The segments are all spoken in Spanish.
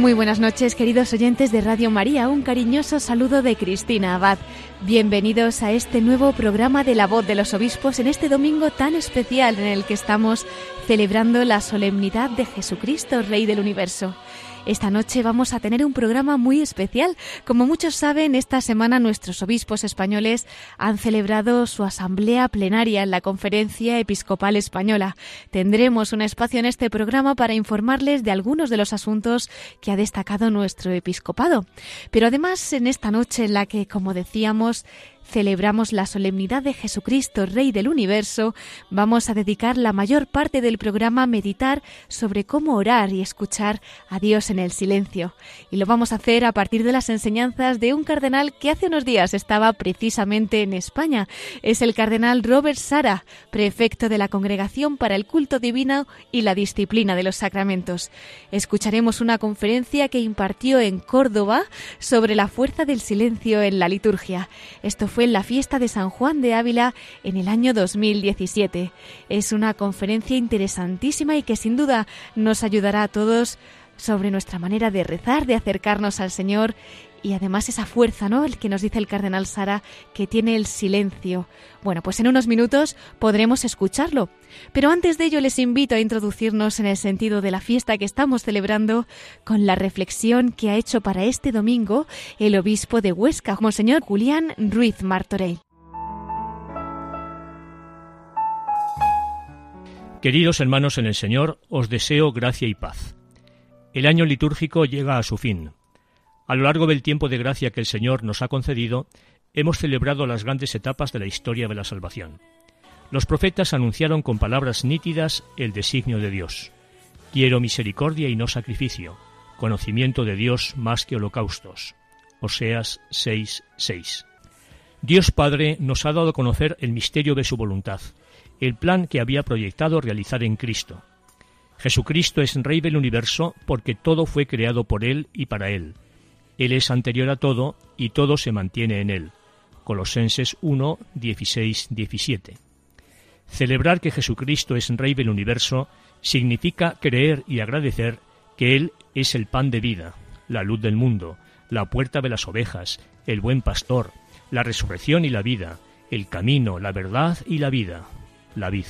Muy buenas noches, queridos oyentes de Radio María. Un cariñoso saludo de Cristina Abad. Bienvenidos a este nuevo programa de La Voz de los Obispos en este domingo tan especial en el que estamos celebrando la solemnidad de Jesucristo, Rey del Universo. Esta noche vamos a tener un programa muy especial. Como muchos saben, esta semana nuestros obispos españoles han celebrado su asamblea plenaria en la Conferencia Episcopal Española. Tendremos un espacio en este programa para informarles de algunos de los asuntos que ha destacado nuestro episcopado. Pero además, en esta noche en la que, como decíamos, celebramos la solemnidad de Jesucristo, Rey del Universo, vamos a dedicar la mayor parte del programa a meditar sobre cómo orar y escuchar a Dios en el silencio. Y lo vamos a hacer a partir de las enseñanzas de un cardenal que hace unos días estaba precisamente en España. Es el cardenal Robert Sara, prefecto de la Congregación para el Culto Divino y la Disciplina de los Sacramentos. Escucharemos una conferencia que impartió en Córdoba sobre la fuerza del silencio en la liturgia. Esto fue en la fiesta de San Juan de Ávila en el año 2017. Es una conferencia interesantísima y que sin duda nos ayudará a todos sobre nuestra manera de rezar, de acercarnos al Señor y además esa fuerza, ¿no? El que nos dice el cardenal Sara que tiene el silencio. Bueno, pues en unos minutos podremos escucharlo. Pero antes de ello les invito a introducirnos en el sentido de la fiesta que estamos celebrando con la reflexión que ha hecho para este domingo el obispo de Huesca, Monseñor Julián Ruiz Martorell. Queridos hermanos en el Señor, os deseo gracia y paz. El año litúrgico llega a su fin. A lo largo del tiempo de gracia que el Señor nos ha concedido, hemos celebrado las grandes etapas de la historia de la salvación. Los profetas anunciaron con palabras nítidas el designio de Dios. Quiero misericordia y no sacrificio, conocimiento de Dios más que holocaustos. Oseas 6:6. Dios Padre nos ha dado a conocer el misterio de su voluntad, el plan que había proyectado realizar en Cristo. Jesucristo es Rey del universo porque todo fue creado por Él y para Él. Él es anterior a todo y todo se mantiene en Él. Colosenses 1, 16, 17. Celebrar que Jesucristo es Rey del universo significa creer y agradecer que Él es el pan de vida, la luz del mundo, la puerta de las ovejas, el buen pastor, la resurrección y la vida, el camino, la verdad y la vida, la vid.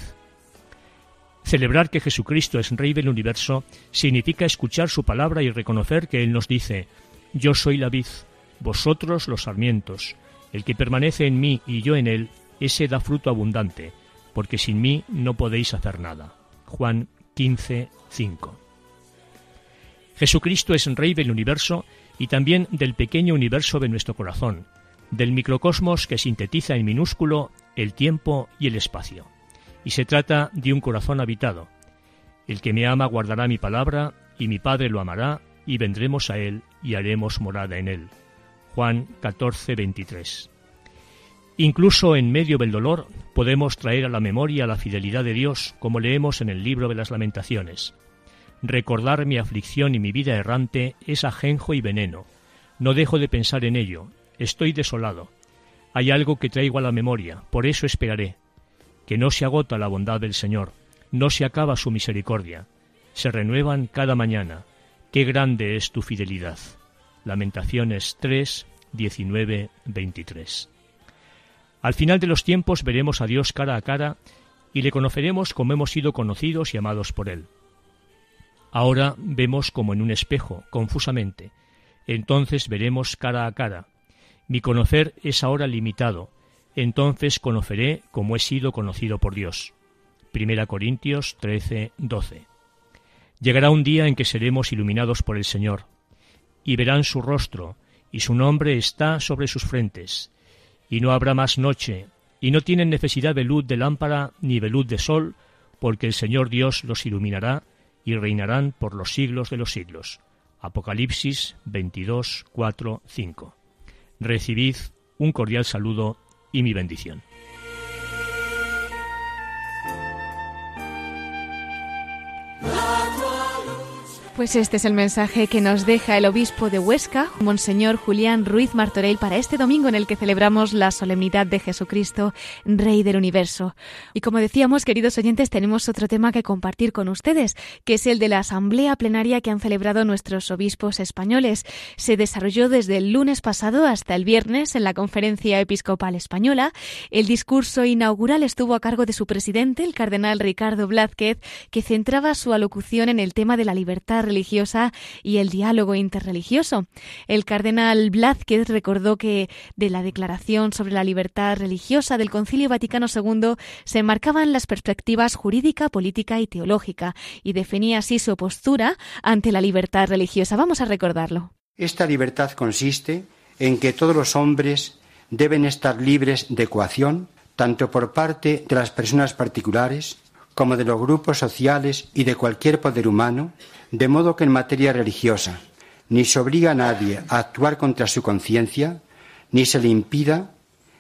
Celebrar que Jesucristo es Rey del universo significa escuchar su palabra y reconocer que Él nos dice, Yo soy la vid, vosotros los sarmientos, el que permanece en mí y yo en Él, ese da fruto abundante, porque sin mí no podéis hacer nada. Juan 15, 5. Jesucristo es Rey del universo y también del pequeño universo de nuestro corazón, del microcosmos que sintetiza en minúsculo el tiempo y el espacio y se trata de un corazón habitado. El que me ama guardará mi palabra, y mi Padre lo amará, y vendremos a él y haremos morada en él. Juan 14, 23. Incluso en medio del dolor podemos traer a la memoria la fidelidad de Dios, como leemos en el libro de las lamentaciones. Recordar mi aflicción y mi vida errante es ajenjo y veneno. No dejo de pensar en ello. Estoy desolado. Hay algo que traigo a la memoria, por eso esperaré que no se agota la bondad del Señor, no se acaba su misericordia, se renuevan cada mañana. Qué grande es tu fidelidad. Lamentaciones 3, 19, 23. Al final de los tiempos veremos a Dios cara a cara y le conoceremos como hemos sido conocidos y amados por Él. Ahora vemos como en un espejo, confusamente. Entonces veremos cara a cara. Mi conocer es ahora limitado, entonces conoceré como he sido conocido por Dios. Primera Corintios 13, 12. Llegará un día en que seremos iluminados por el Señor, y verán su rostro, y su nombre está sobre sus frentes, y no habrá más noche, y no tienen necesidad de luz de lámpara ni de luz de sol, porque el Señor Dios los iluminará y reinarán por los siglos de los siglos. Apocalipsis 22, 4, 5. Recibid un cordial saludo y mi bendición. Pues este es el mensaje que nos deja el obispo de Huesca, Monseñor Julián Ruiz Martorell, para este domingo en el que celebramos la solemnidad de Jesucristo, Rey del Universo. Y como decíamos, queridos oyentes, tenemos otro tema que compartir con ustedes, que es el de la asamblea plenaria que han celebrado nuestros obispos españoles. Se desarrolló desde el lunes pasado hasta el viernes en la Conferencia Episcopal Española. El discurso inaugural estuvo a cargo de su presidente, el cardenal Ricardo Blázquez, que centraba su alocución en el tema de la libertad religiosa y el diálogo interreligioso. El cardenal Blázquez recordó que de la Declaración sobre la Libertad Religiosa del Concilio Vaticano II se marcaban las perspectivas jurídica, política y teológica y definía así su postura ante la libertad religiosa. Vamos a recordarlo. Esta libertad consiste en que todos los hombres deben estar libres de coacción, tanto por parte de las personas particulares como de los grupos sociales y de cualquier poder humano, de modo que en materia religiosa ni se obliga a nadie a actuar contra su conciencia, ni se le impida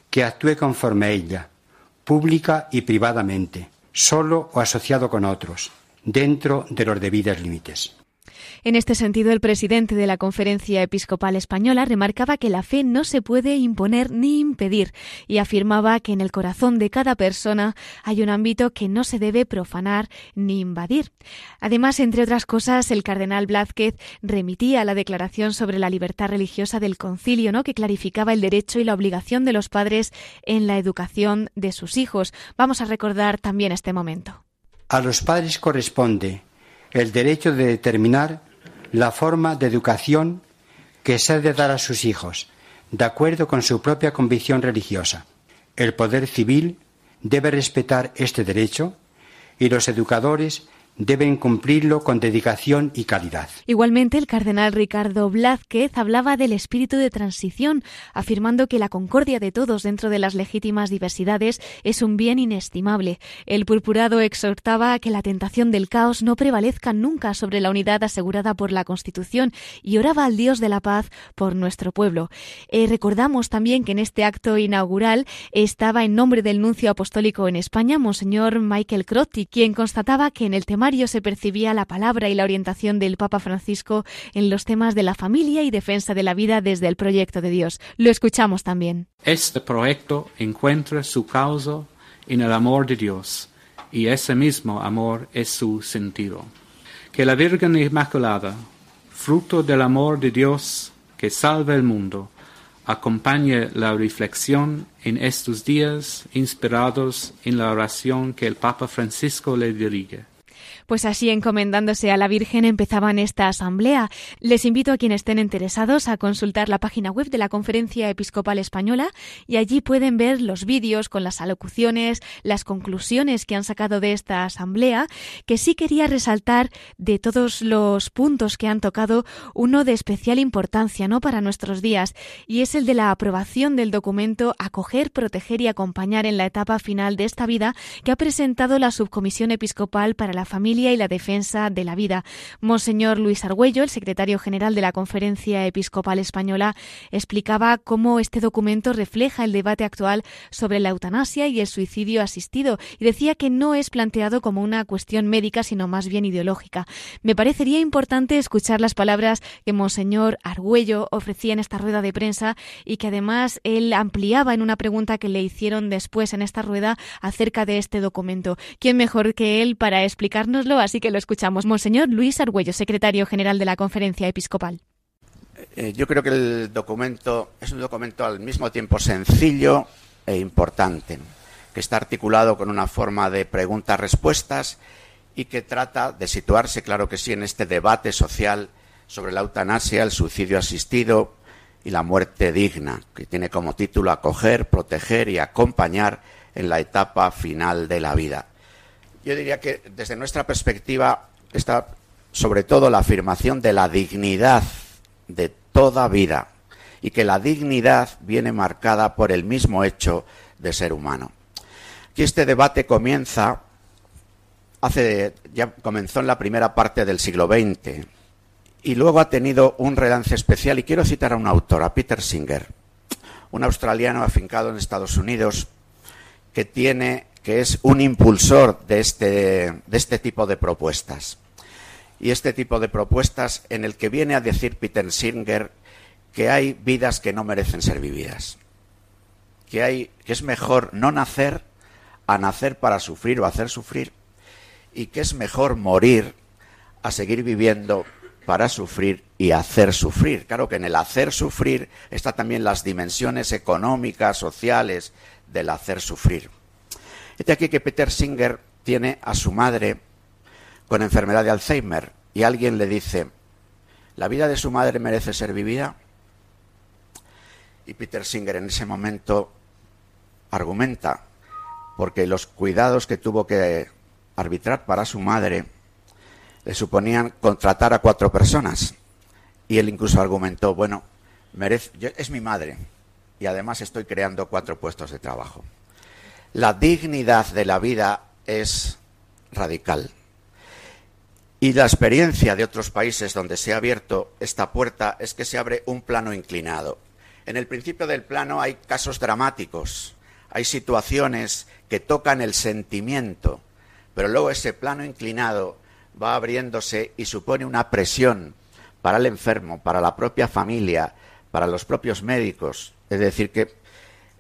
que actúe conforme a ella, pública y privadamente, solo o asociado con otros, dentro de los debidos límites. En este sentido, el presidente de la Conferencia Episcopal Española remarcaba que la fe no se puede imponer ni impedir y afirmaba que en el corazón de cada persona hay un ámbito que no se debe profanar ni invadir. Además, entre otras cosas, el cardenal Blázquez remitía la declaración sobre la libertad religiosa del concilio, ¿no? que clarificaba el derecho y la obligación de los padres en la educación de sus hijos. Vamos a recordar también este momento. A los padres corresponde el derecho de determinar la forma de educación que se ha de dar a sus hijos, de acuerdo con su propia convicción religiosa. El poder civil debe respetar este derecho y los educadores deben cumplirlo con dedicación y calidad. Igualmente, el cardenal Ricardo Blázquez hablaba del espíritu de transición, afirmando que la concordia de todos dentro de las legítimas diversidades es un bien inestimable. El purpurado exhortaba a que la tentación del caos no prevalezca nunca sobre la unidad asegurada por la Constitución y oraba al Dios de la paz por nuestro pueblo. Eh, recordamos también que en este acto inaugural estaba en nombre del nuncio apostólico en España, Monseñor Michael Crotti, quien constataba que en el tema se percibía la palabra y la orientación del Papa Francisco en los temas de la familia y defensa de la vida desde el proyecto de Dios. Lo escuchamos también. Este proyecto encuentra su causa en el amor de Dios y ese mismo amor es su sentido. Que la Virgen Inmaculada, fruto del amor de Dios que salva el mundo, acompañe la reflexión en estos días inspirados en la oración que el Papa Francisco le dirige. Pues así, encomendándose a la Virgen, empezaban esta asamblea. Les invito a quienes estén interesados a consultar la página web de la Conferencia Episcopal Española y allí pueden ver los vídeos con las alocuciones, las conclusiones que han sacado de esta asamblea, que sí quería resaltar de todos los puntos que han tocado uno de especial importancia, ¿no? Para nuestros días, y es el de la aprobación del documento Acoger, proteger y acompañar en la etapa final de esta vida que ha presentado la Subcomisión Episcopal para la Familia y la defensa de la vida. Monseñor Luis Argüello, el secretario general de la Conferencia Episcopal Española, explicaba cómo este documento refleja el debate actual sobre la eutanasia y el suicidio asistido y decía que no es planteado como una cuestión médica, sino más bien ideológica. Me parecería importante escuchar las palabras que Monseñor Argüello ofrecía en esta rueda de prensa y que además él ampliaba en una pregunta que le hicieron después en esta rueda acerca de este documento. ¿Quién mejor que él para explicarnos así que lo escuchamos. Monseñor Luis Argüello, secretario general de la Conferencia Episcopal. Eh, yo creo que el documento es un documento al mismo tiempo sencillo e importante, que está articulado con una forma de preguntas-respuestas y que trata de situarse, claro que sí, en este debate social sobre la eutanasia, el suicidio asistido y la muerte digna, que tiene como título Acoger, proteger y acompañar en la etapa final de la vida. Yo diría que desde nuestra perspectiva está sobre todo la afirmación de la dignidad de toda vida y que la dignidad viene marcada por el mismo hecho de ser humano. Y este debate comienza hace ya comenzó en la primera parte del siglo XX y luego ha tenido un relance especial y quiero citar a un autor, a Peter Singer, un australiano afincado en Estados Unidos que tiene que es un impulsor de este, de este tipo de propuestas. Y este tipo de propuestas en el que viene a decir Peter Singer que hay vidas que no merecen ser vividas. Que, que es mejor no nacer a nacer para sufrir o hacer sufrir. Y que es mejor morir a seguir viviendo para sufrir y hacer sufrir. Claro que en el hacer sufrir están también las dimensiones económicas, sociales del hacer sufrir. Este aquí que Peter Singer tiene a su madre con enfermedad de Alzheimer y alguien le dice, ¿la vida de su madre merece ser vivida? Y Peter Singer en ese momento argumenta, porque los cuidados que tuvo que arbitrar para su madre le suponían contratar a cuatro personas. Y él incluso argumentó, bueno, merece, es mi madre y además estoy creando cuatro puestos de trabajo. La dignidad de la vida es radical. Y la experiencia de otros países donde se ha abierto esta puerta es que se abre un plano inclinado. En el principio del plano hay casos dramáticos, hay situaciones que tocan el sentimiento, pero luego ese plano inclinado va abriéndose y supone una presión para el enfermo, para la propia familia, para los propios médicos. Es decir, que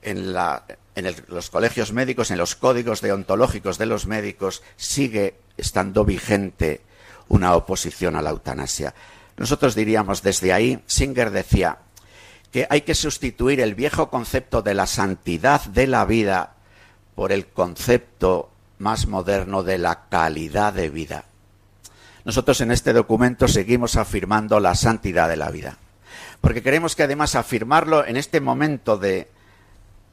en la, en los colegios médicos, en los códigos deontológicos de los médicos, sigue estando vigente una oposición a la eutanasia. Nosotros diríamos desde ahí, Singer decía que hay que sustituir el viejo concepto de la santidad de la vida por el concepto más moderno de la calidad de vida. Nosotros en este documento seguimos afirmando la santidad de la vida, porque queremos que además afirmarlo en este momento de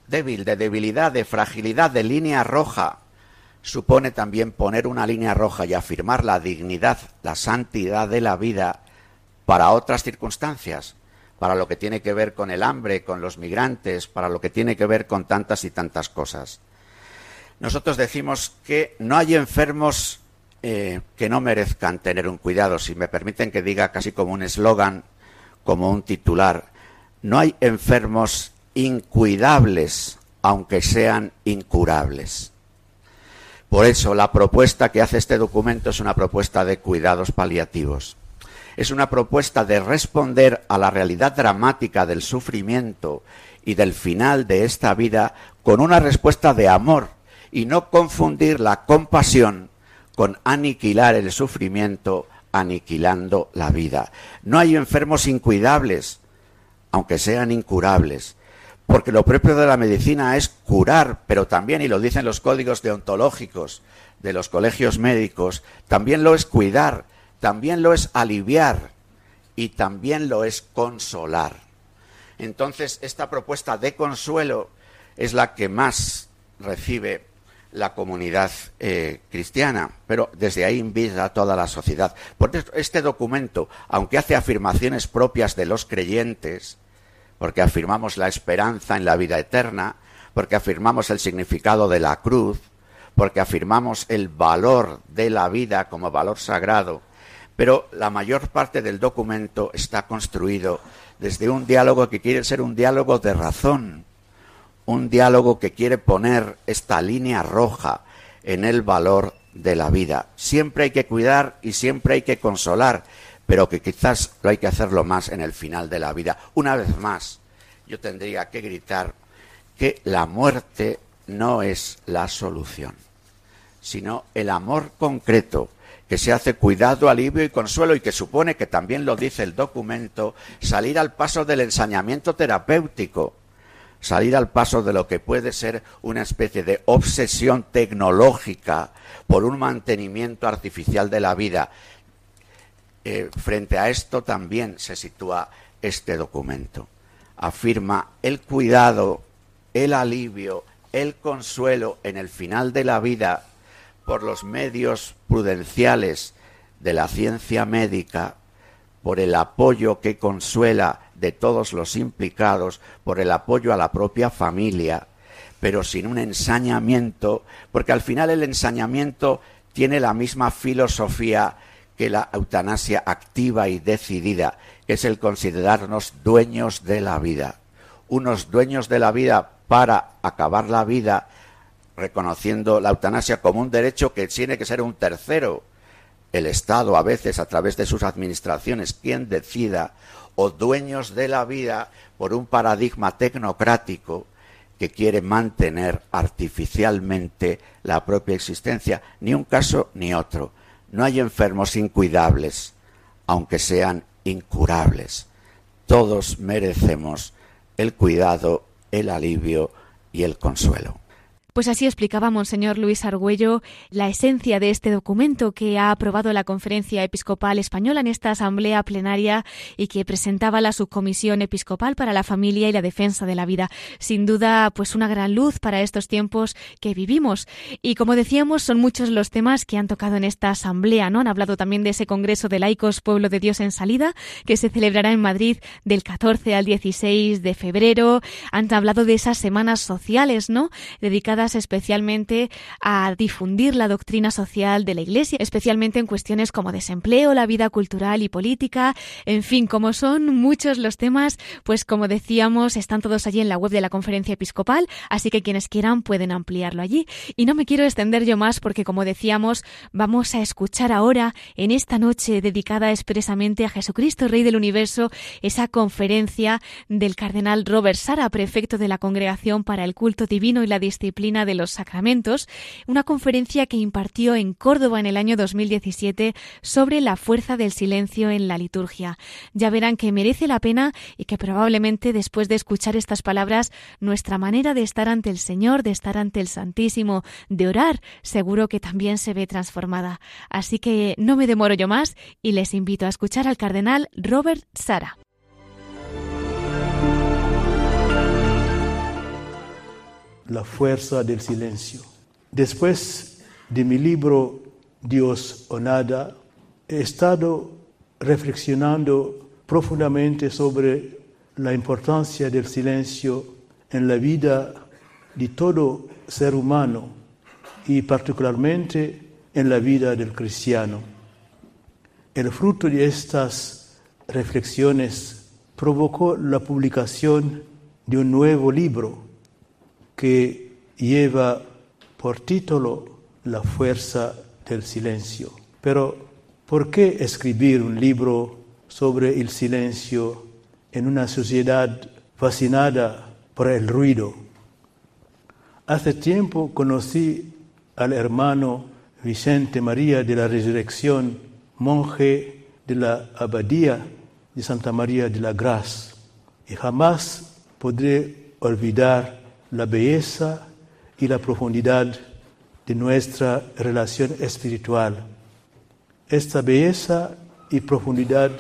débil, de debilidad, de fragilidad, de línea roja, supone también poner una línea roja y afirmar la dignidad, la santidad de la vida para otras circunstancias, para lo que tiene que ver con el hambre, con los migrantes, para lo que tiene que ver con tantas y tantas cosas. Nosotros decimos que no hay enfermos eh, que no merezcan tener un cuidado, si me permiten que diga casi como un eslogan, como un titular. No hay enfermos incuidables, aunque sean incurables. Por eso la propuesta que hace este documento es una propuesta de cuidados paliativos. Es una propuesta de responder a la realidad dramática del sufrimiento y del final de esta vida con una respuesta de amor y no confundir la compasión con aniquilar el sufrimiento aniquilando la vida. No hay enfermos incuidables, aunque sean incurables porque lo propio de la medicina es curar, pero también, y lo dicen los códigos deontológicos de los colegios médicos, también lo es cuidar, también lo es aliviar y también lo es consolar. Entonces, esta propuesta de consuelo es la que más recibe la comunidad eh, cristiana, pero desde ahí invita a toda la sociedad. Por este documento, aunque hace afirmaciones propias de los creyentes, porque afirmamos la esperanza en la vida eterna, porque afirmamos el significado de la cruz, porque afirmamos el valor de la vida como valor sagrado, pero la mayor parte del documento está construido desde un diálogo que quiere ser un diálogo de razón, un diálogo que quiere poner esta línea roja en el valor de la vida. Siempre hay que cuidar y siempre hay que consolar, pero que quizás lo hay que hacerlo más en el final de la vida. Una vez más, yo tendría que gritar que la muerte no es la solución, sino el amor concreto que se hace cuidado, alivio y consuelo y que supone que también lo dice el documento, salir al paso del ensañamiento terapéutico, salir al paso de lo que puede ser una especie de obsesión tecnológica por un mantenimiento artificial de la vida, eh, frente a esto también se sitúa este documento. Afirma el cuidado, el alivio, el consuelo en el final de la vida por los medios prudenciales de la ciencia médica, por el apoyo que consuela de todos los implicados, por el apoyo a la propia familia, pero sin un ensañamiento, porque al final el ensañamiento tiene la misma filosofía que la eutanasia activa y decidida, es el considerarnos dueños de la vida. Unos dueños de la vida para acabar la vida reconociendo la eutanasia como un derecho que tiene que ser un tercero, el Estado a veces a través de sus administraciones, quien decida, o dueños de la vida por un paradigma tecnocrático que quiere mantener artificialmente la propia existencia, ni un caso ni otro. No hay enfermos incuidables, aunque sean incurables. Todos merecemos el cuidado, el alivio y el consuelo. Pues así explicaba Monseñor Luis Argüello la esencia de este documento que ha aprobado la Conferencia Episcopal Española en esta asamblea plenaria y que presentaba la Subcomisión Episcopal para la Familia y la Defensa de la Vida. Sin duda, pues una gran luz para estos tiempos que vivimos. Y como decíamos, son muchos los temas que han tocado en esta asamblea, ¿no? Han hablado también de ese Congreso de Laicos Pueblo de Dios en Salida, que se celebrará en Madrid del 14 al 16 de febrero. Han hablado de esas semanas sociales, ¿no? Dedicadas especialmente a difundir la doctrina social de la Iglesia, especialmente en cuestiones como desempleo, la vida cultural y política, en fin, como son muchos los temas, pues como decíamos, están todos allí en la web de la Conferencia Episcopal, así que quienes quieran pueden ampliarlo allí. Y no me quiero extender yo más porque, como decíamos, vamos a escuchar ahora, en esta noche dedicada expresamente a Jesucristo, Rey del Universo, esa conferencia del cardenal Robert Sara, prefecto de la Congregación para el Culto Divino y la Disciplina de los Sacramentos, una conferencia que impartió en Córdoba en el año 2017 sobre la fuerza del silencio en la liturgia. Ya verán que merece la pena y que probablemente después de escuchar estas palabras, nuestra manera de estar ante el Señor, de estar ante el Santísimo, de orar, seguro que también se ve transformada. Así que no me demoro yo más y les invito a escuchar al cardenal Robert Sara. La fuerza del silencio. Después de mi libro Dios o nada, he estado reflexionando profundamente sobre la importancia del silencio en la vida de todo ser humano y particularmente en la vida del cristiano. El fruto de estas reflexiones provocó la publicación de un nuevo libro que lleva por título La fuerza del silencio. Pero, ¿por qué escribir un libro sobre el silencio en una sociedad fascinada por el ruido? Hace tiempo conocí al hermano Vicente María de la Resurrección, monje de la abadía de Santa María de la Gracia, y jamás podré olvidar la belleza y la profundidad de nuestra relación espiritual. Esta belleza y profundidad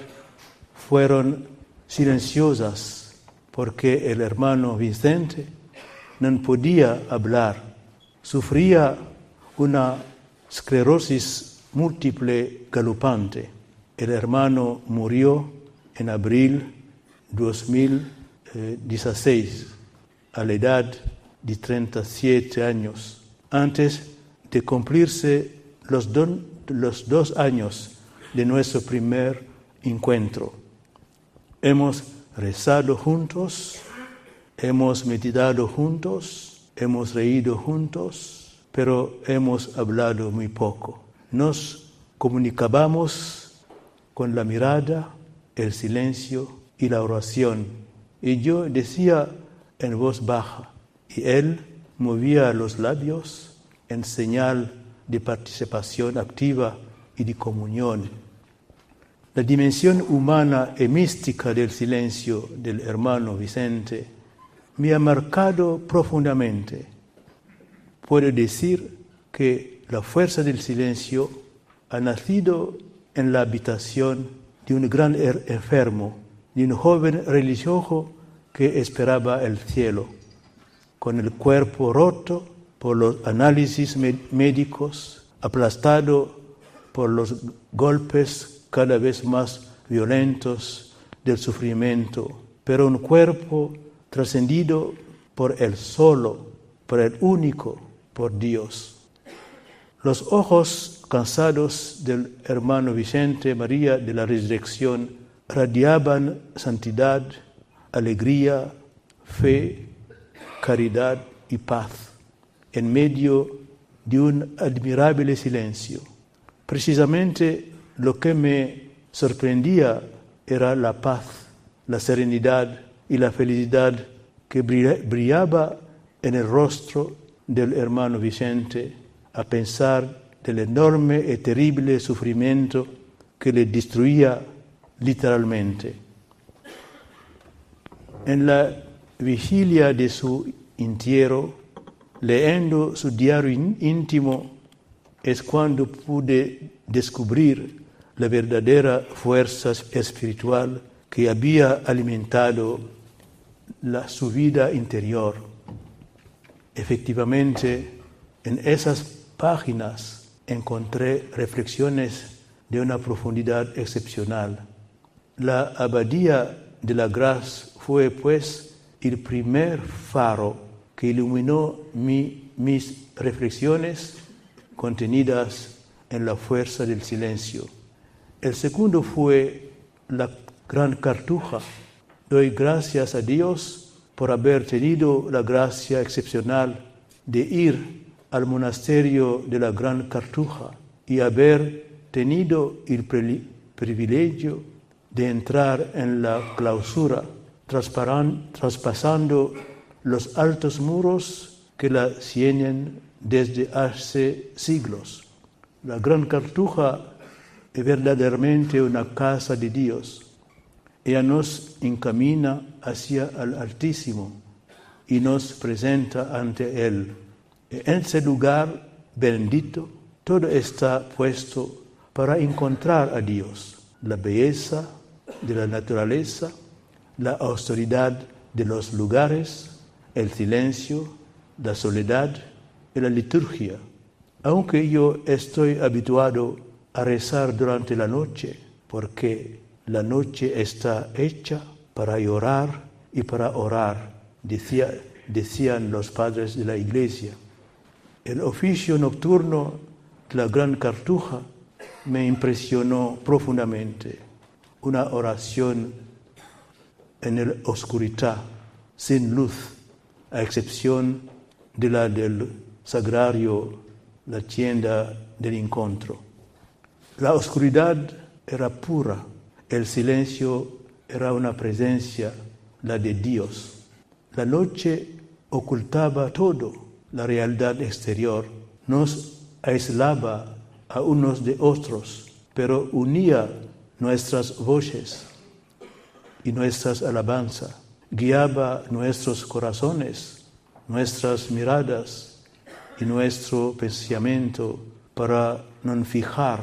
fueron silenciosas porque el hermano Vicente no podía hablar, sufría una esclerosis múltiple galopante. El hermano murió en abril 2016 a la edad de 37 años, antes de cumplirse los, dos años de nuestro primer encuentro. Hemos rezado juntos, hemos meditado juntos, hemos reído juntos, pero hemos hablado muy poco. Nos comunicábamos con la mirada, el silencio y la oración. Y yo decía en voz baja y él movía los labios en señal de participación activa y de comunión. La dimensión humana y mística del silencio del hermano Vicente me ha marcado profundamente. Puedo decir que la fuerza del silencio ha nacido en la habitación de un gran enfermo, de un joven religioso que esperaba el cielo, con el cuerpo roto por los análisis médicos, aplastado por los golpes cada vez más violentos del sufrimiento, pero un cuerpo trascendido por el solo, por el único, por Dios. Los ojos cansados del hermano Vicente María de la Resurrección radiaban santidad, alegría, fe, caridad y paz en medio de un admirable silencio. Precisamente lo que me sorprendía era la paz, la serenidad y la felicidad que brillaba en el rostro del hermano Vicente a pensar del enorme y terrible sufrimiento que le destruía literalmente. En la vigilia de su entierro, leyendo su diario íntimo, es cuando pude descubrir la verdadera fuerza espiritual que había alimentado la, su vida interior. Efectivamente, en esas páginas encontré reflexiones de una profundidad excepcional. La abadía de la Gracia fue, pues, el primer faro que iluminó mi, mis reflexiones contenidas en la fuerza del silencio. El segundo fue la gran cartuja. Doy gracias a Dios por haber tenido la gracia excepcional de ir al monasterio de la Gran Cartuja y haber tenido el privilegio de entrar en la clausura, traspasando los altos muros que la ciñen desde hace siglos. La Gran Cartuja es verdaderamente una casa de Dios. Ella nos encamina hacia el Altísimo y nos presenta ante Él. En ese lugar bendito, todo está puesto para encontrar a Dios, la belleza de la naturaleza, la austeridad de los lugares, el silencio, la soledad y la liturgia. Aunque yo estoy habituado a rezar durante la noche, porque la noche está hecha para llorar y para orar, decían los padres de la iglesia. El oficio nocturno de la gran cartuja me impresionó profundamente. Una oración en la oscuridad, sin luz, a excepción de la del sagrario, la tienda del encuentro. La oscuridad era pura, el silencio era una presencia, la de Dios. La noche ocultaba todo, la realidad exterior, nos aislaba a unos de otros, pero unía nuestras voces y nuestras alabanzas, guiaba nuestros corazones, nuestras miradas y nuestro pensamiento para no fijar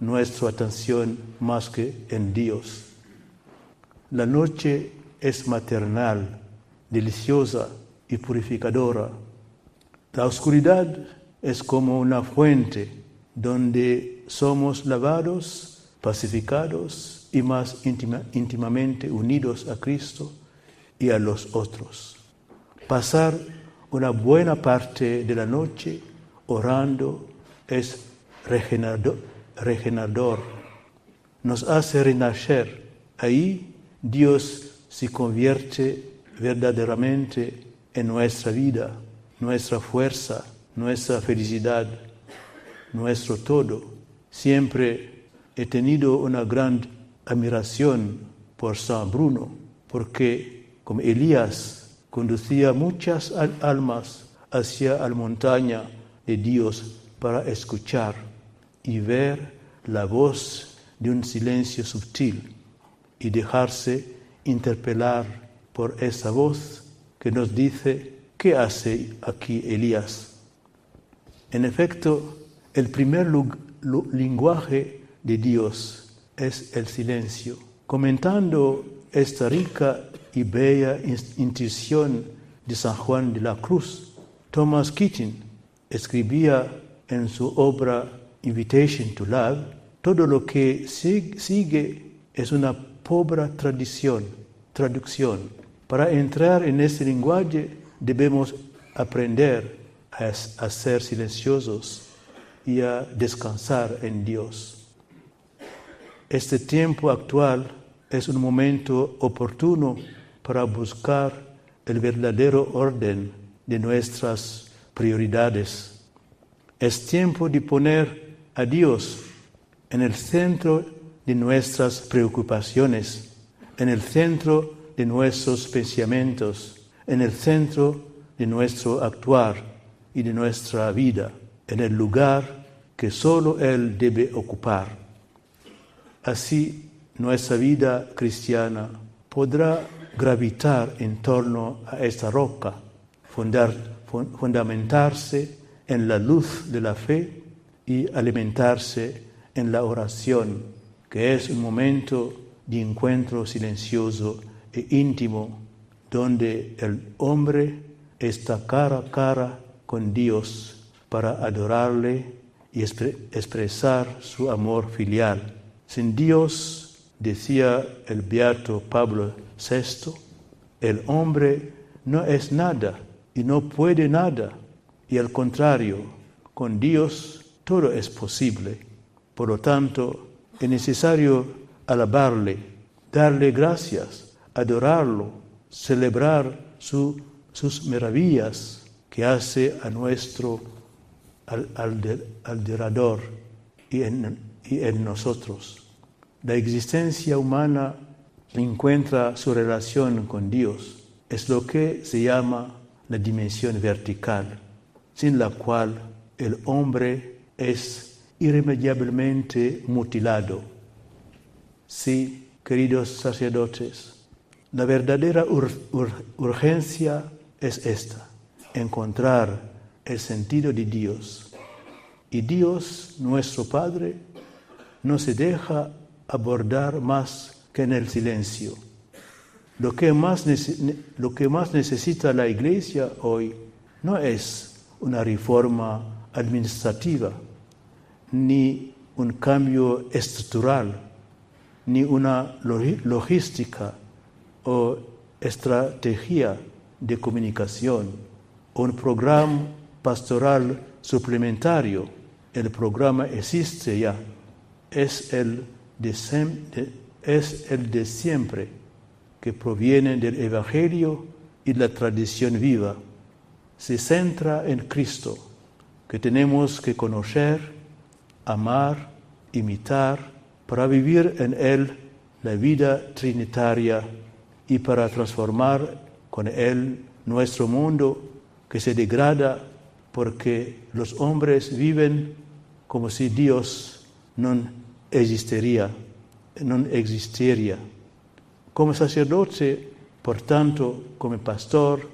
nuestra atención más que en Dios. La noche es maternal, deliciosa y purificadora. La oscuridad es como una fuente donde somos lavados, pacificados y más íntimamente unidos a Cristo y a los otros. Pasar una buena parte de la noche orando es regenerador, regenerador. nos hace renacer. Ahí Dios se convierte verdaderamente en nuestra vida, nuestra fuerza, nuestra felicidad nuestro todo. Siempre he tenido una gran admiración por San Bruno, porque como Elías conducía muchas almas hacia la montaña de Dios para escuchar y ver la voz de un silencio sutil y dejarse interpelar por esa voz que nos dice, ¿qué hace aquí Elías? En efecto, el primer lenguaje de Dios es el silencio. Comentando esta rica y bella intuición de San Juan de la Cruz, Thomas Keating escribía en su obra Invitation to Love, todo lo que sigue es una pobre tradición, traducción. Para entrar en este lenguaje debemos aprender a ser silenciosos y a descansar en Dios. Este tiempo actual es un momento oportuno para buscar el verdadero orden de nuestras prioridades. Es tiempo de poner a Dios en el centro de nuestras preocupaciones, en el centro de nuestros pensamientos, en el centro de nuestro actuar y de nuestra vida, en el lugar que solo Él debe ocupar. Así nuestra vida cristiana podrá gravitar en torno a esta roca, fundar, fundamentarse en la luz de la fe y alimentarse en la oración, que es un momento de encuentro silencioso e íntimo donde el hombre está cara a cara con Dios para adorarle y expresar su amor filial. Sin Dios, decía el beato Pablo VI, el hombre no es nada y no puede nada, y al contrario, con Dios todo es posible. Por lo tanto, es necesario alabarle, darle gracias, adorarlo, celebrar sus maravillas que hace a nuestro alrededor y en, y en nosotros. La existencia humana encuentra su relación con Dios. Es lo que se llama la dimensión vertical, sin la cual el hombre es irremediablemente mutilado. Sí, queridos sacerdotes, la verdadera urgencia es esta, encontrar el sentido de Dios. Y Dios, nuestro Padre, no se deja abordar más que en el silencio. Lo que, más lo que más necesita la Iglesia hoy no es una reforma administrativa, ni un cambio estructural, ni una logística o estrategia de comunicación, un programa pastoral suplementario. El programa existe ya, es el es el de siempre, que proviene del Evangelio y la tradición viva. Se centra en Cristo, que tenemos que conocer, amar, imitar, para vivir en Él la vida trinitaria y para transformar con Él nuestro mundo que se degrada porque los hombres viven como si Dios no existiría, no existiría. Como sacerdote, por tanto, como pastor,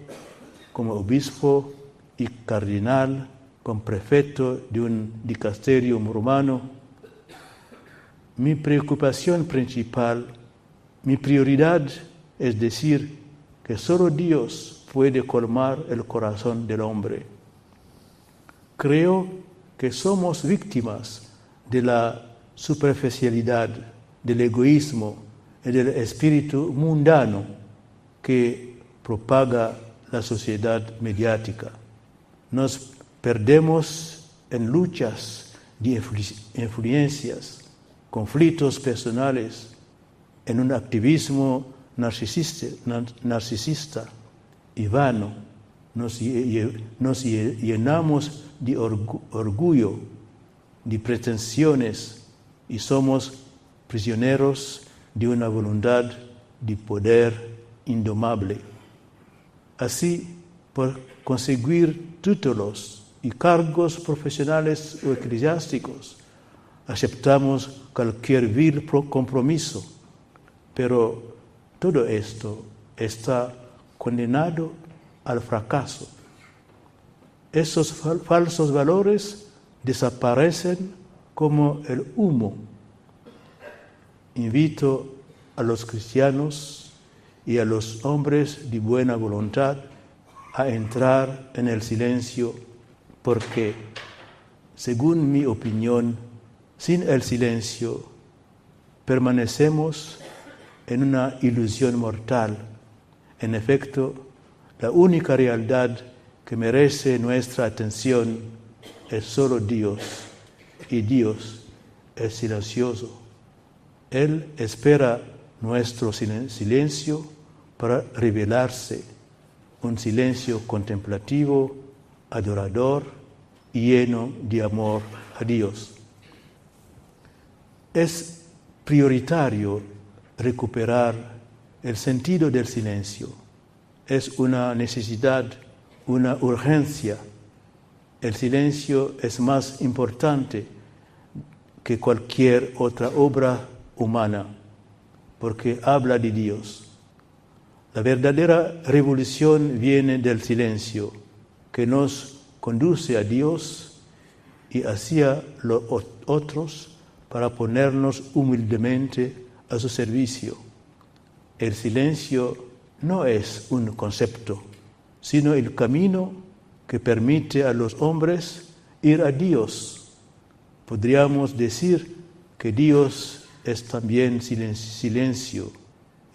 como obispo y cardinal, como prefecto de un dicasterio romano, mi preocupación principal, mi prioridad es decir, que solo Dios puede colmar el corazón del hombre. Creo que somos víctimas de la superficialidad, del egoísmo y del espíritu mundano que propaga la sociedad mediática. Nos perdemos en luchas de influencias, conflictos personales, en un activismo narcisista, y vano, nos, llenamos de orgullo, de pretensiones y somos prisioneros de una voluntad de poder indomable. Así, por conseguir títulos y cargos profesionales o eclesiásticos, aceptamos cualquier vil compromiso, pero todo esto está condenado al fracaso. Esos falsos valores desaparecen como el humo. Invito a los cristianos y a los hombres de buena voluntad a entrar en el silencio porque, según mi opinión, sin el silencio permanecemos en una ilusión mortal. En efecto, la única realidad que merece nuestra atención es solo Dios, y Dios es silencioso. Él espera nuestro silencio para revelarse, un silencio contemplativo, adorador y lleno de amor a Dios. Es prioritario recuperar el sentido del silencio. Es una necesidad, una urgencia. El silencio es más importante que cualquier otra obra humana, porque habla de Dios. La verdadera revolución viene del silencio, que nos conduce a Dios y hacia los otros para ponernos humildemente a su servicio. El silencio no es un concepto, sino el camino que permite a los hombres ir a Dios. Podríamos decir que Dios es también silencio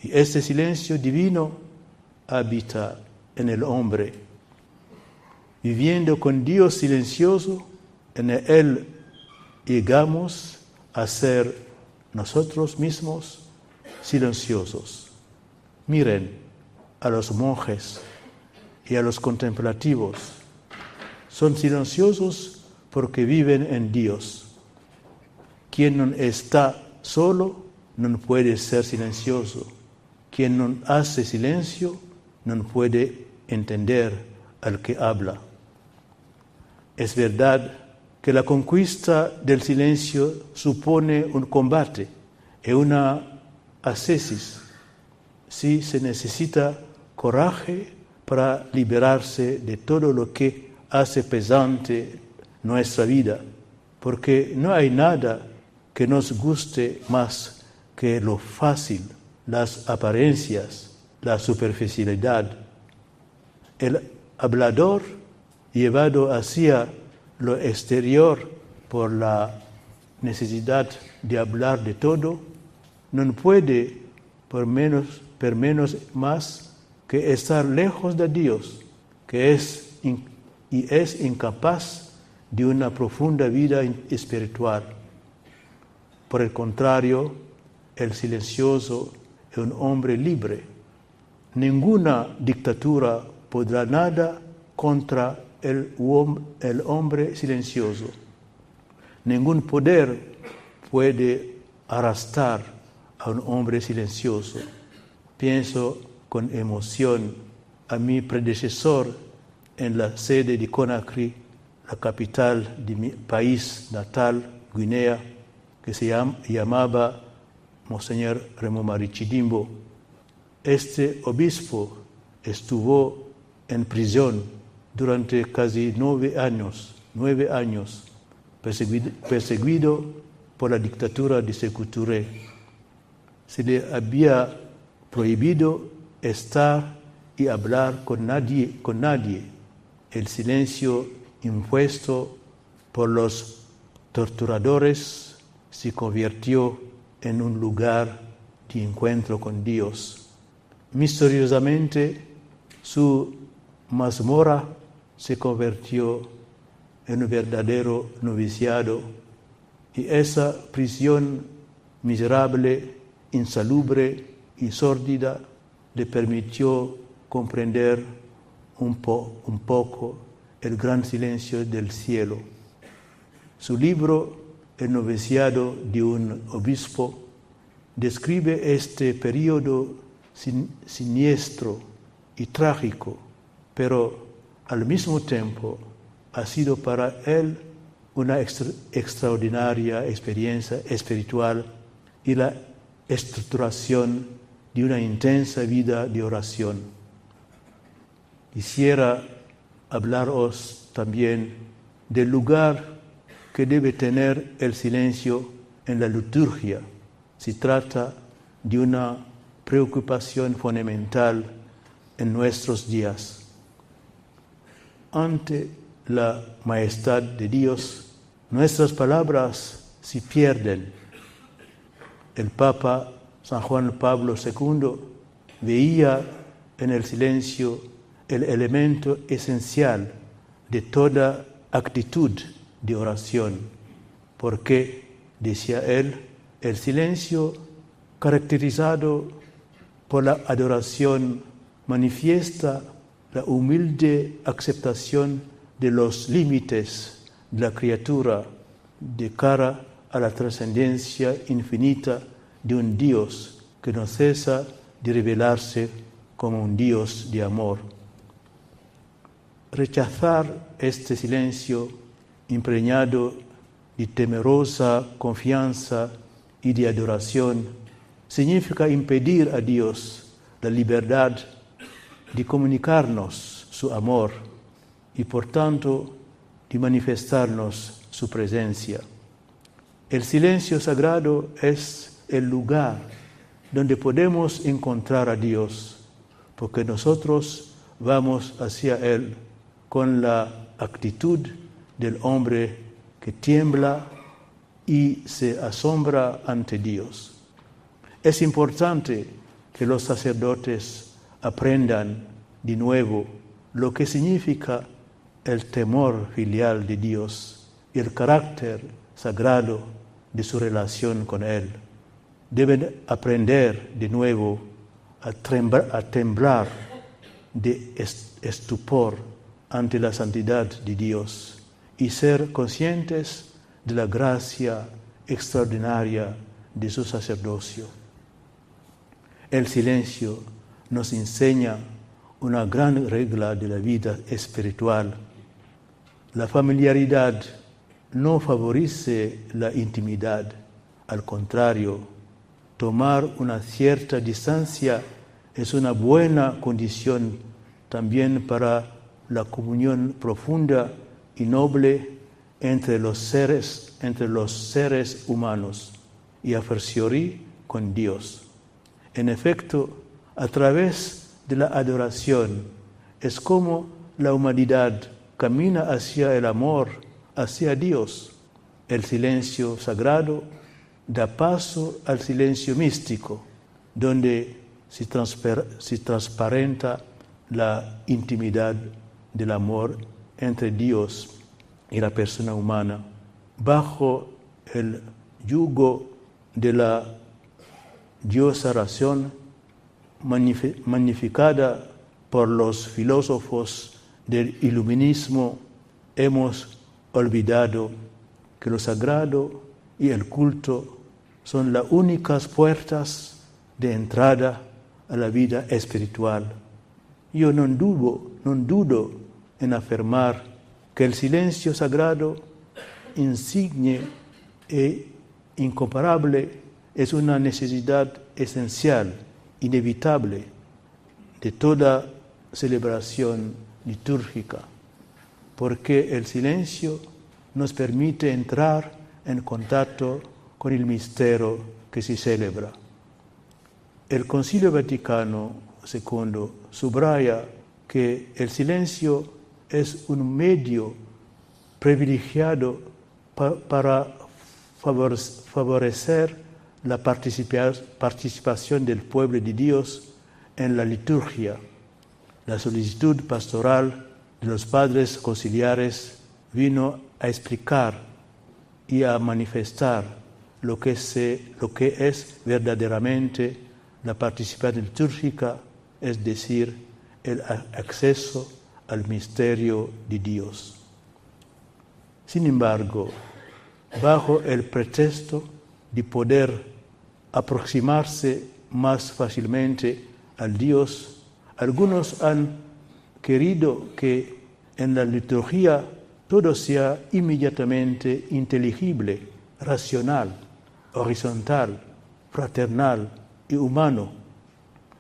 y este silencio divino habita en el hombre. Viviendo con Dios silencioso, en Él llegamos a ser nosotros mismos silenciosos. Miren a los monjes y a los contemplativos. Son silenciosos porque viven en Dios. Quien no está solo no puede ser silencioso. Quien no hace silencio no puede entender al que habla. Es verdad que la conquista del silencio supone un combate y una ascesis. Sí se necesita coraje para liberarse de todo lo que hace pesante nuestra vida, porque no hay nada que nos guste más que lo fácil, las apariencias, la superficialidad. El hablador llevado hacia lo exterior por la necesidad de hablar de todo, no puede por menos, por menos más que estar lejos de Dios, que es y es incapaz de una profunda vida espiritual. Por el contrario, el silencioso es un hombre libre. Ninguna dictadura podrá nada contra el, hombre silencioso. Ningún poder puede arrastrar a un hombre silencioso. Pienso con emoción a mi predecesor en la sede de Conakry, la capital de mi país natal, Guinea, que se llamaba Monseñor Remo Marichidimbo. Este obispo estuvo en prisión durante casi nueve años, nueve años, perseguido, por la dictadura de Secuturé. Se le había prohibido estar y hablar con nadie, con nadie. El silencio impuesto por los torturadores se convirtió en un lugar de encuentro con Dios. Misteriosamente, su mazmorra se convirtió en un verdadero noviciado y esa prisión miserable, insalubre y sórdida le permitió comprender un, un poco el gran silencio del cielo. Su libro, El noviciado de un obispo, describe este periodo siniestro y trágico, pero al mismo tiempo ha sido para él una extraordinaria experiencia espiritual y la estructuración de una intensa vida de oración. Quisiera hablaros también del lugar que debe tener el silencio en la liturgia. Se trata de una preocupación fundamental en nuestros días ante la majestad de Dios, nuestras palabras se pierden. El Papa San Juan Pablo II veía en el silencio el elemento esencial de toda actitud de oración. porque, decía él, el silencio caracterizado por la adoración manifiesta la humilde aceptación de los límites de la criatura de cara a la trascendencia infinita de un Dios que no cesa de revelarse como un Dios de amor. Rechazar este silencio impregnado de temerosa confianza y de adoración significa impedir a Dios la libertad de comunicarnos su amor y por tanto de manifestarnos su presencia. El silencio sagrado es el lugar donde podemos encontrar a Dios, porque nosotros vamos hacia Él con la actitud del hombre que tiembla y se asombra ante Dios. Es importante que los sacerdotes aprendan de nuevo lo que significa el temor filial de Dios y el carácter sagrado de su relación con Él. Deben aprender de nuevo a, temblar de estupor ante la santidad de Dios y ser conscientes de la gracia extraordinaria de su sacerdocio. El silencio nos enseña una gran regla de la vida espiritual. La familiaridad no favorece la intimidad, al contrario, tomar una cierta distancia es una buena condición también para la comunión profunda y noble entre los seres, entre los seres humanos y a con Dios. En efecto, a través de la adoración es como la humanidad camina hacia el amor, hacia Dios. El silencio sagrado da paso al silencio místico, donde se, se transparenta la intimidad del amor entre Dios y la persona humana, bajo el yugo de la diosa razón magnificada por los filósofos del iluminismo, hemos olvidado que lo sagrado y el culto son las únicas puertas de entrada a la vida espiritual. Yo no dudo, no dudo en afirmar que el silencio sagrado, insigne e incomparable, es una necesidad esencial, inevitable, de toda celebración litúrgica, porque el silencio nos permite entrar en contacto con el misterio que se celebra. El Concilio Vaticano II subraya que el silencio es un medio privilegiado para favorecer la participación del pueblo de Dios en la liturgia. La solicitud pastoral de los padres conciliares vino a explicar y a manifestar lo que, es verdaderamente la participación litúrgica, es decir, el acceso al misterio de Dios. Sin embargo, bajo el pretexto de poder aproximarse más fácilmente al Dios, algunos han querido que en la liturgia todo sea inmediatamente inteligible, racional, horizontal, fraternal y humano.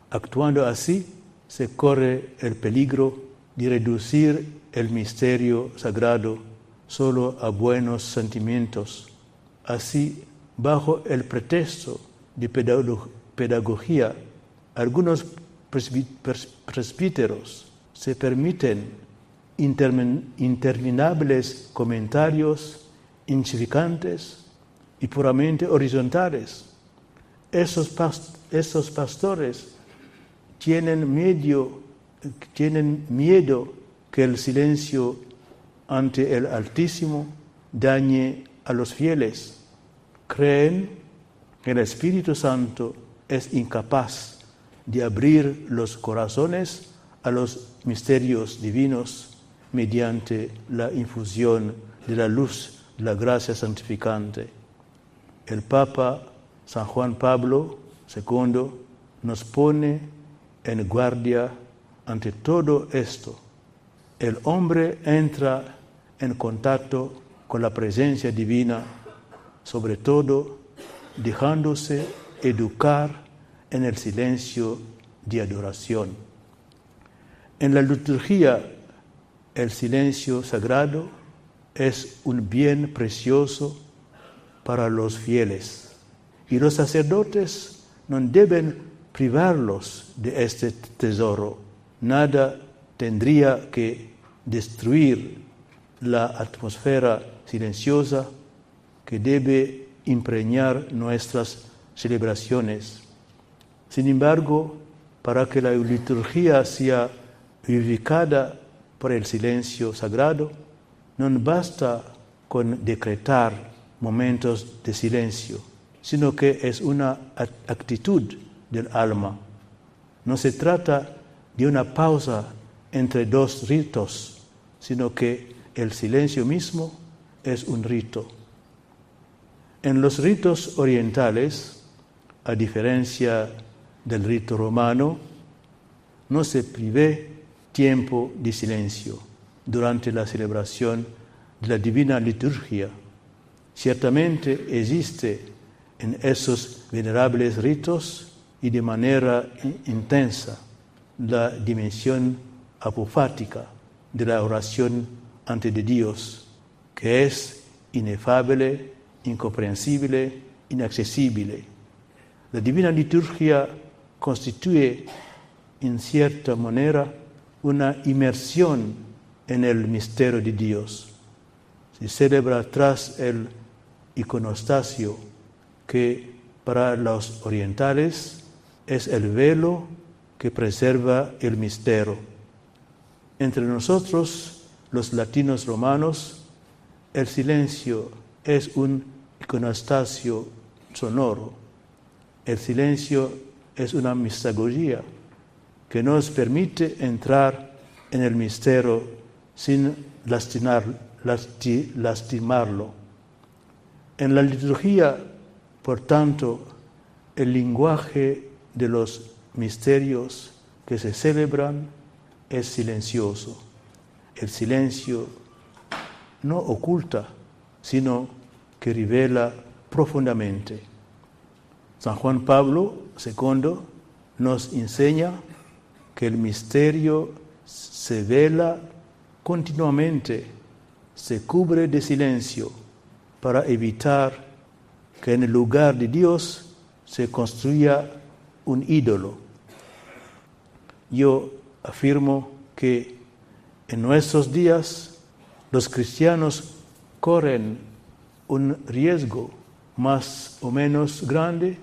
Actuando así, se corre el peligro de reducir el misterio sagrado solo a buenos sentimientos. Así, bajo el pretexto de pedagogía, algunos presbíteros se permiten interminables comentarios insignificantes y puramente horizontales. Esos, esos pastores tienen medio tienen miedo que el silencio ante el Altísimo dañe a los fieles. Creen que el Espíritu Santo es incapaz de abrir los corazones a los misterios divinos mediante la infusión de la luz de la gracia santificante. El Papa San Juan Pablo II nos pone en guardia ante todo esto. El hombre entra en contacto con la presencia divina, sobre todo dejándose educar en el silencio de adoración. En la liturgia, el silencio sagrado es un bien precioso para los fieles y los sacerdotes no deben privarlos de este tesoro. Nada tendría que destruir la atmósfera silenciosa que debe impregnar nuestras celebraciones. Sin embargo, para que la liturgia sea vivificada por el silencio sagrado, no basta con decretar momentos de silencio, sino que es una actitud del alma. No se trata de una pausa entre dos ritos, sino que el silencio mismo es un rito. En los ritos orientales, a diferencia del rito romano, no se prive tiempo de silencio durante la celebración de la divina liturgia. Ciertamente existe en esos venerables ritos y de manera intensa la dimensión apofática de la oración ante Dios, que es inefable, incomprensible, inaccesible. La divina liturgia constituye en cierta manera una inmersión en el misterio de Dios. Se celebra tras el iconostasio que para los orientales es el velo que preserva el misterio. Entre nosotros, los latinos romanos, el silencio es un iconostasio sonoro. El silencio es una mistagogía que nos permite entrar en el misterio sin lastimar, lastimarlo. En la liturgia, por tanto, el lenguaje de los misterios que se celebran es silencioso. El silencio no oculta, sino que revela profundamente. San Juan Pablo II nos enseña que el misterio se vela continuamente, se cubre de silencio para evitar que en el lugar de Dios se construya un ídolo. Yo afirmo que en nuestros días los cristianos corren un riesgo más o menos grande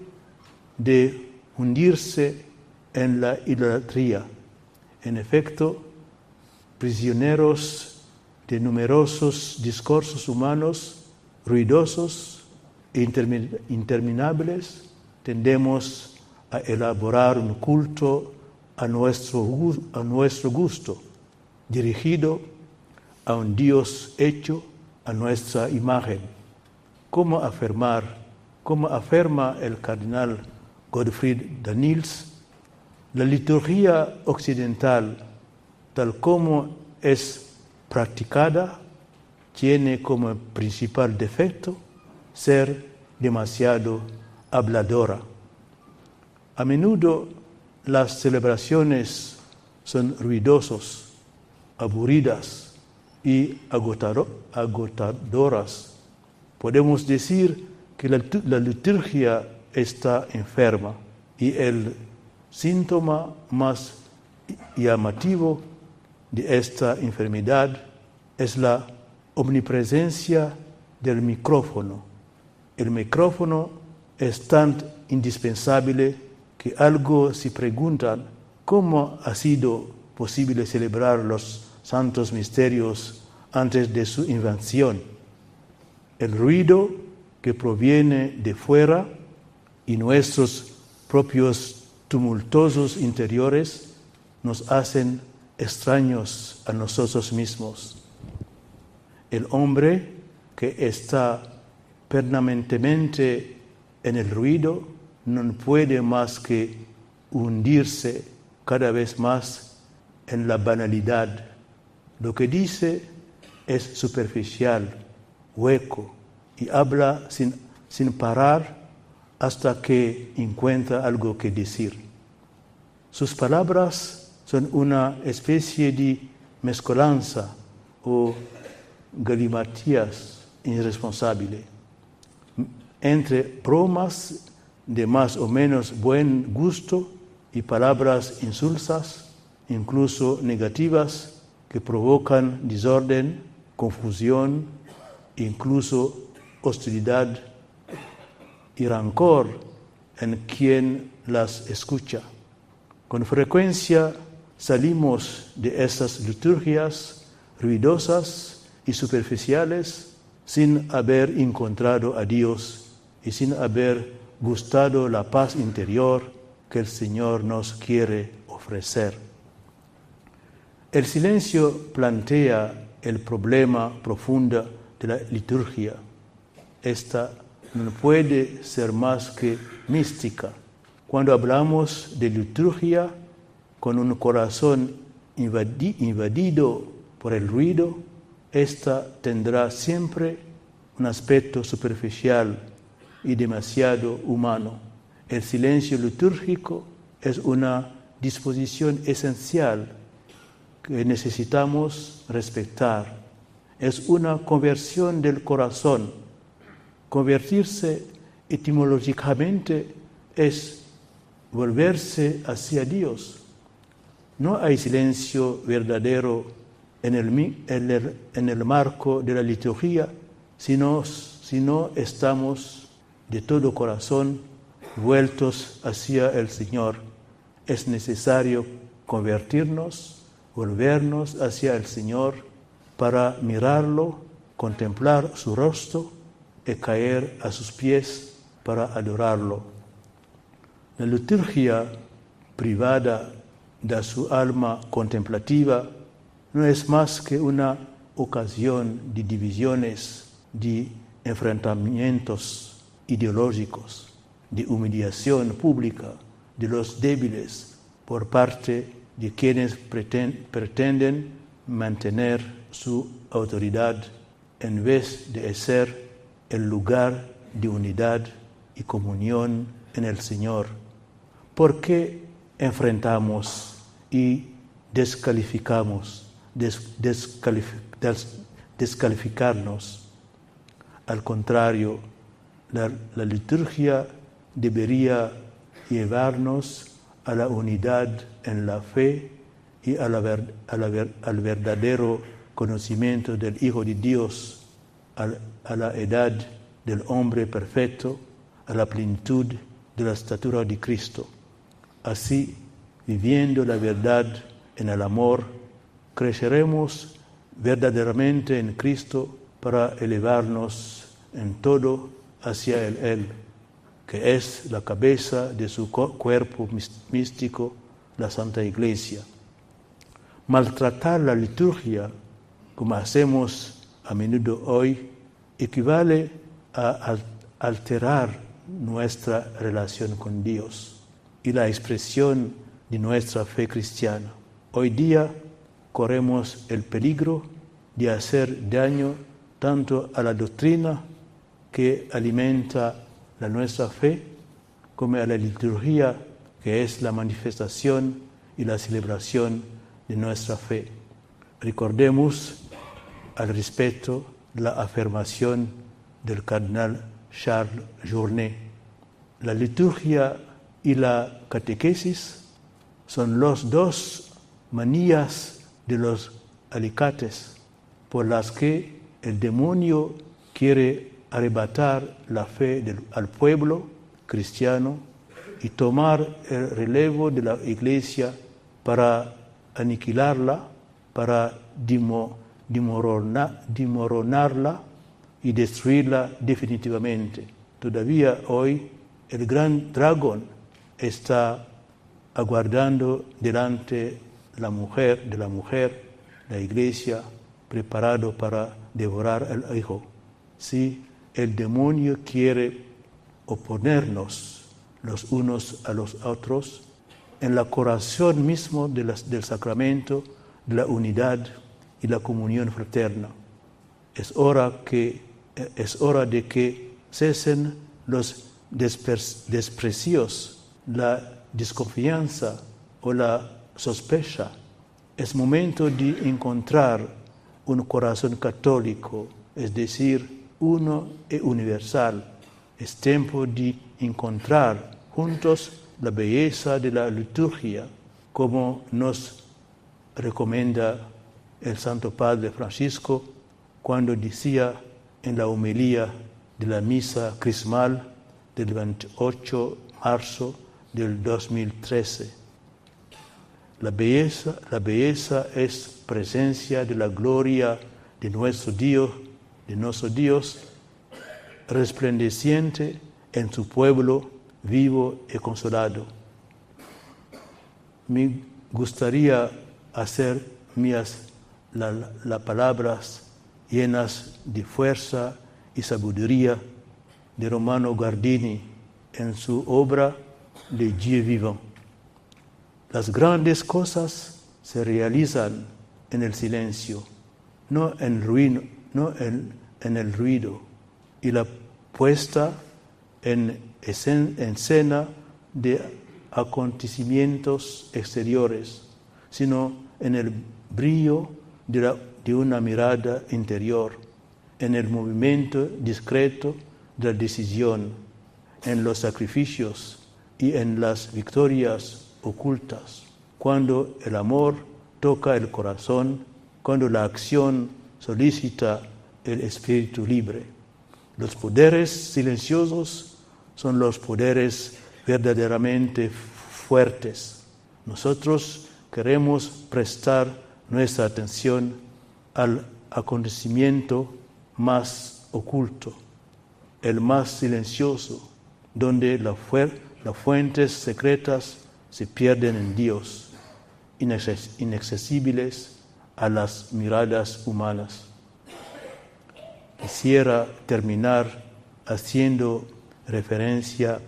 de hundirse en la idolatría. En efecto, prisioneros de numerosos discursos humanos ruidosos e interminables, tendemos a elaborar un culto a nuestro, a nuestro gusto, dirigido a un Dios hecho a nuestra imagen. ¿Cómo afirmar, como afirma el cardenal Gottfried Daniels, la liturgia occidental, tal como es practicada, tiene como principal defecto ser demasiado habladora. A menudo las celebraciones son ruidosos, aburridas y agotadoras. Podemos decir que la, la liturgia está enferma y el síntoma más llamativo de esta enfermedad es la omnipresencia del micrófono. El micrófono es tan indispensable que algo se preguntan cómo ha sido posible celebrar los santos misterios antes de su invención. el ruido que proviene de fuera y nuestros propios tumultuosos interiores nos hacen extraños a nosotros mismos. El hombre que está permanentemente en el ruido no puede más que hundirse cada vez más en la banalidad. Lo que dice es superficial, hueco y habla sin, sin parar hasta que encuentra algo que decir. Sus palabras son una especie de mezcolanza o galimatías irresponsable entre bromas de más o menos buen gusto y palabras insulsas, incluso negativas, que provocan desorden, confusión, incluso hostilidad y rancor en quien las escucha. Con frecuencia salimos de estas liturgias ruidosas y superficiales sin haber encontrado a Dios y sin haber gustado la paz interior que el Señor nos quiere ofrecer. El silencio plantea el problema profundo de la liturgia. Esta no puede ser más que mística. Cuando hablamos de liturgia con un corazón invadido por el ruido, esta tendrá siempre un aspecto superficial y demasiado humano. El silencio litúrgico es una disposición esencial que necesitamos respetar. Es una conversión del corazón. Convertirse etimológicamente es volverse hacia Dios. No hay silencio verdadero en el, en el, marco de la liturgia si si no estamos de todo corazón vueltos hacia el Señor. Es necesario convertirnos, volvernos hacia el Señor para mirarlo, contemplar su rostro y caer a sus pies para adorarlo. La liturgia privada de su alma contemplativa no es más que una ocasión de divisiones, de enfrentamientos ideológicos de humillación pública de los débiles por parte de quienes pretenden mantener su autoridad en vez de ser el lugar de unidad y comunión en el Señor. ¿Por qué enfrentamos y descalificamos, descalificarnos? Al contrario, la, liturgia debería llevarnos a la unidad en la fe y al verdadero conocimiento del Hijo de Dios, a la edad del hombre perfecto, a la plenitud de la estatura de Cristo. Así, viviendo la verdad en el amor, creceremos verdaderamente en Cristo para elevarnos en todo hacia el Él, que es la cabeza de su cuerpo místico, la Santa Iglesia. Maltratar la liturgia, como hacemos a menudo hoy, equivale a alterar nuestra relación con Dios y la expresión de nuestra fe cristiana. Hoy día corremos el peligro de hacer daño tanto a la doctrina que alimenta la nuestra fe, como a la liturgia, que es la manifestación y la celebración de nuestra fe. Recordemos al respecto la afirmación del cardenal Charles Journet. La liturgia y la catequesis son los dos manías de los alicates por las que el demonio quiere arrebatar la fe al pueblo cristiano y tomar el relevo de la iglesia para aniquilarla, para dimorona, y destruirla definitivamente. Todavía hoy el gran dragón está aguardando delante la mujer, de la mujer, la iglesia, preparado para devorar al hijo. Si el demonio quiere oponernos los unos a los otros, en la corazón mismo de del sacramento, de la unidad y la comunión fraterna. Es hora, que, es hora de que cesen los desprecios, la desconfianza o la sospecha. Es momento de encontrar un corazón católico, es decir, uno e universal. Es tiempo de encontrar juntos la belleza de la liturgia, como nos recomienda el Santo Padre Francisco cuando decía en la homilía de la misa crismal del 28 de marzo del 2013. La belleza, la belleza es presencia de la gloria de nuestro Dios, de nuestro Dios, resplandeciente en su pueblo vivo y consolado. Me gustaría hacer mías las palabras llenas de fuerza y sabiduría de Romano Gardini en su obra Le Dieu vivant. Las grandes cosas se realizan en el silencio, no en, ruino, no en, el ruido, y la puesta en escena de acontecimientos exteriores, sino en el brillo de una mirada interior, en el movimiento discreto de la decisión, en los sacrificios y en las victorias ocultas, cuando el amor toca el corazón, cuando la acción solicita el espíritu libre. Los poderes silenciosos son los poderes verdaderamente fuertes. Nosotros queremos prestar nuestra atención al acontecimiento más oculto, el más silencioso, donde las fuentes secretas se pierden en Dios, inaccesibles a las miradas humanas. Quisiera terminar haciendo referencia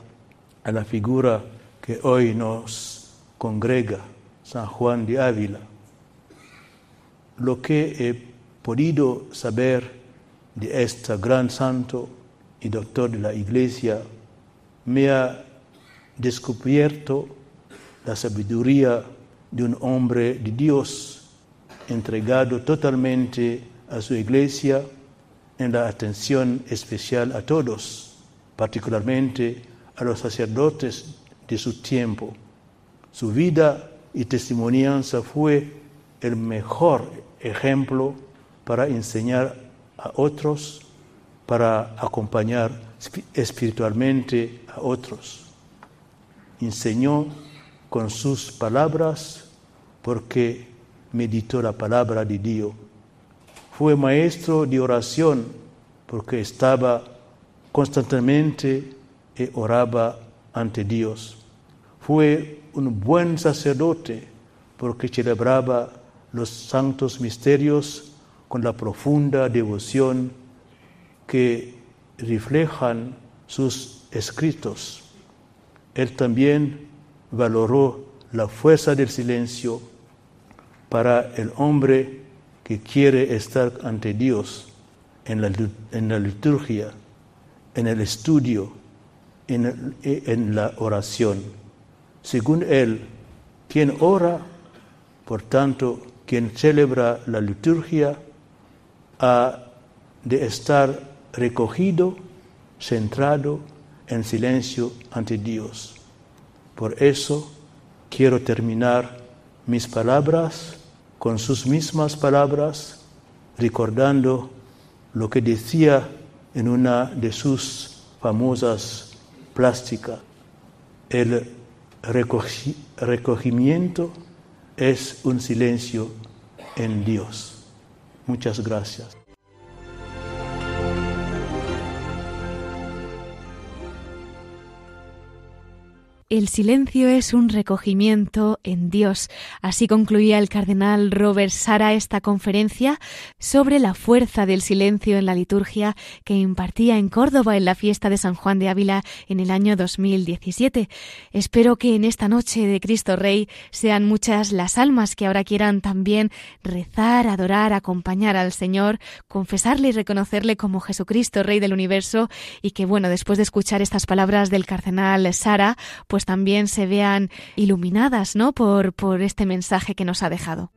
a la figura que hoy nos congrega, San Juan de Ávila. Lo que he podido saber de este gran santo y doctor de la Iglesia me ha descubierto la sabiduría de un hombre de Dios entregado totalmente a su Iglesia en la atención especial a todos, particularmente a los sacerdotes de su tiempo. Su vida y testimonianza fue el mejor ejemplo para enseñar a otros, para acompañar espiritualmente a otros. Enseñó con sus palabras porque meditó la palabra de Dios. Fue maestro de oración porque estaba constantemente y oraba ante Dios. Fue un buen sacerdote porque celebraba los santos misterios con la profunda devoción que reflejan sus escritos. Él también valoró la fuerza del silencio para el hombre que quiere estar ante Dios en la, liturgia, en el estudio, en, en la oración. Según él, quien ora, por tanto, quien celebra la liturgia, ha de estar recogido, centrado en silencio ante Dios. Por eso quiero terminar mis palabras con sus mismas palabras, recordando lo que decía en una de sus famosas plásticas. El recogimiento es un silencio en Dios. Muchas gracias. El silencio es un recogimiento en Dios. Así concluía el cardenal Robert Sara esta conferencia sobre la fuerza del silencio en la liturgia que impartía en Córdoba en la fiesta de San Juan de Ávila en el año 2017. Espero que en esta noche de Cristo Rey sean muchas las almas que ahora quieran también rezar, adorar, acompañar al Señor, confesarle y reconocerle como Jesucristo Rey del universo y que bueno, después de escuchar estas palabras del cardenal Sara, también se vean iluminadas, ¿no? Por, por este mensaje que nos ha dejado.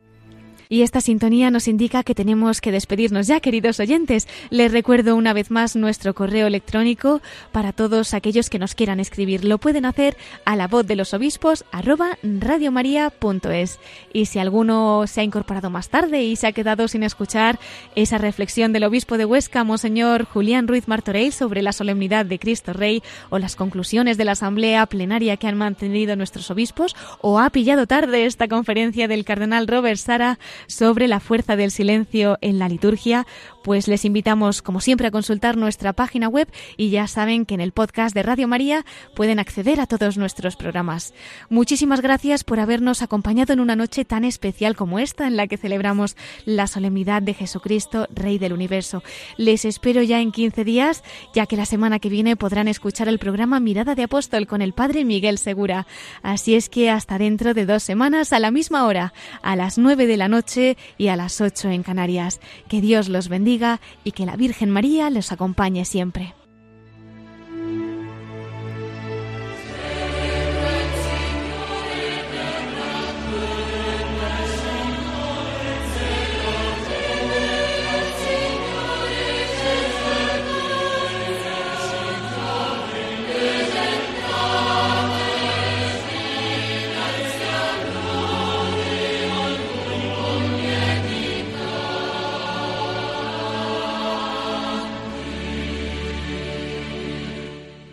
Y esta sintonía nos indica que tenemos que despedirnos ya, queridos oyentes. Les recuerdo una vez más nuestro correo electrónico para todos aquellos que nos quieran escribir. Lo pueden hacer a la voz de los obispos arroba radiomaria.es. Y si alguno se ha incorporado más tarde y se ha quedado sin escuchar esa reflexión del obispo de Huesca, Monseñor Julián Ruiz Martorell, sobre la solemnidad de Cristo Rey o las conclusiones de la asamblea plenaria que han mantenido nuestros obispos, o ha pillado tarde esta conferencia del cardenal Robert Sara, sobre la fuerza del silencio en la liturgia, pues les invitamos, como siempre, a consultar nuestra página web y ya saben que en el podcast de Radio María pueden acceder a todos nuestros programas. Muchísimas gracias por habernos acompañado en una noche tan especial como esta, en la que celebramos la solemnidad de Jesucristo, Rey del Universo. Les espero ya en 15 días, ya que la semana que viene podrán escuchar el programa Mirada de Apóstol con el Padre Miguel Segura. Así es que hasta dentro de dos semanas, a la misma hora, a las 9 de la noche y a las 8 en Canarias. Que Dios los bendiga y que la Virgen María los acompañe siempre.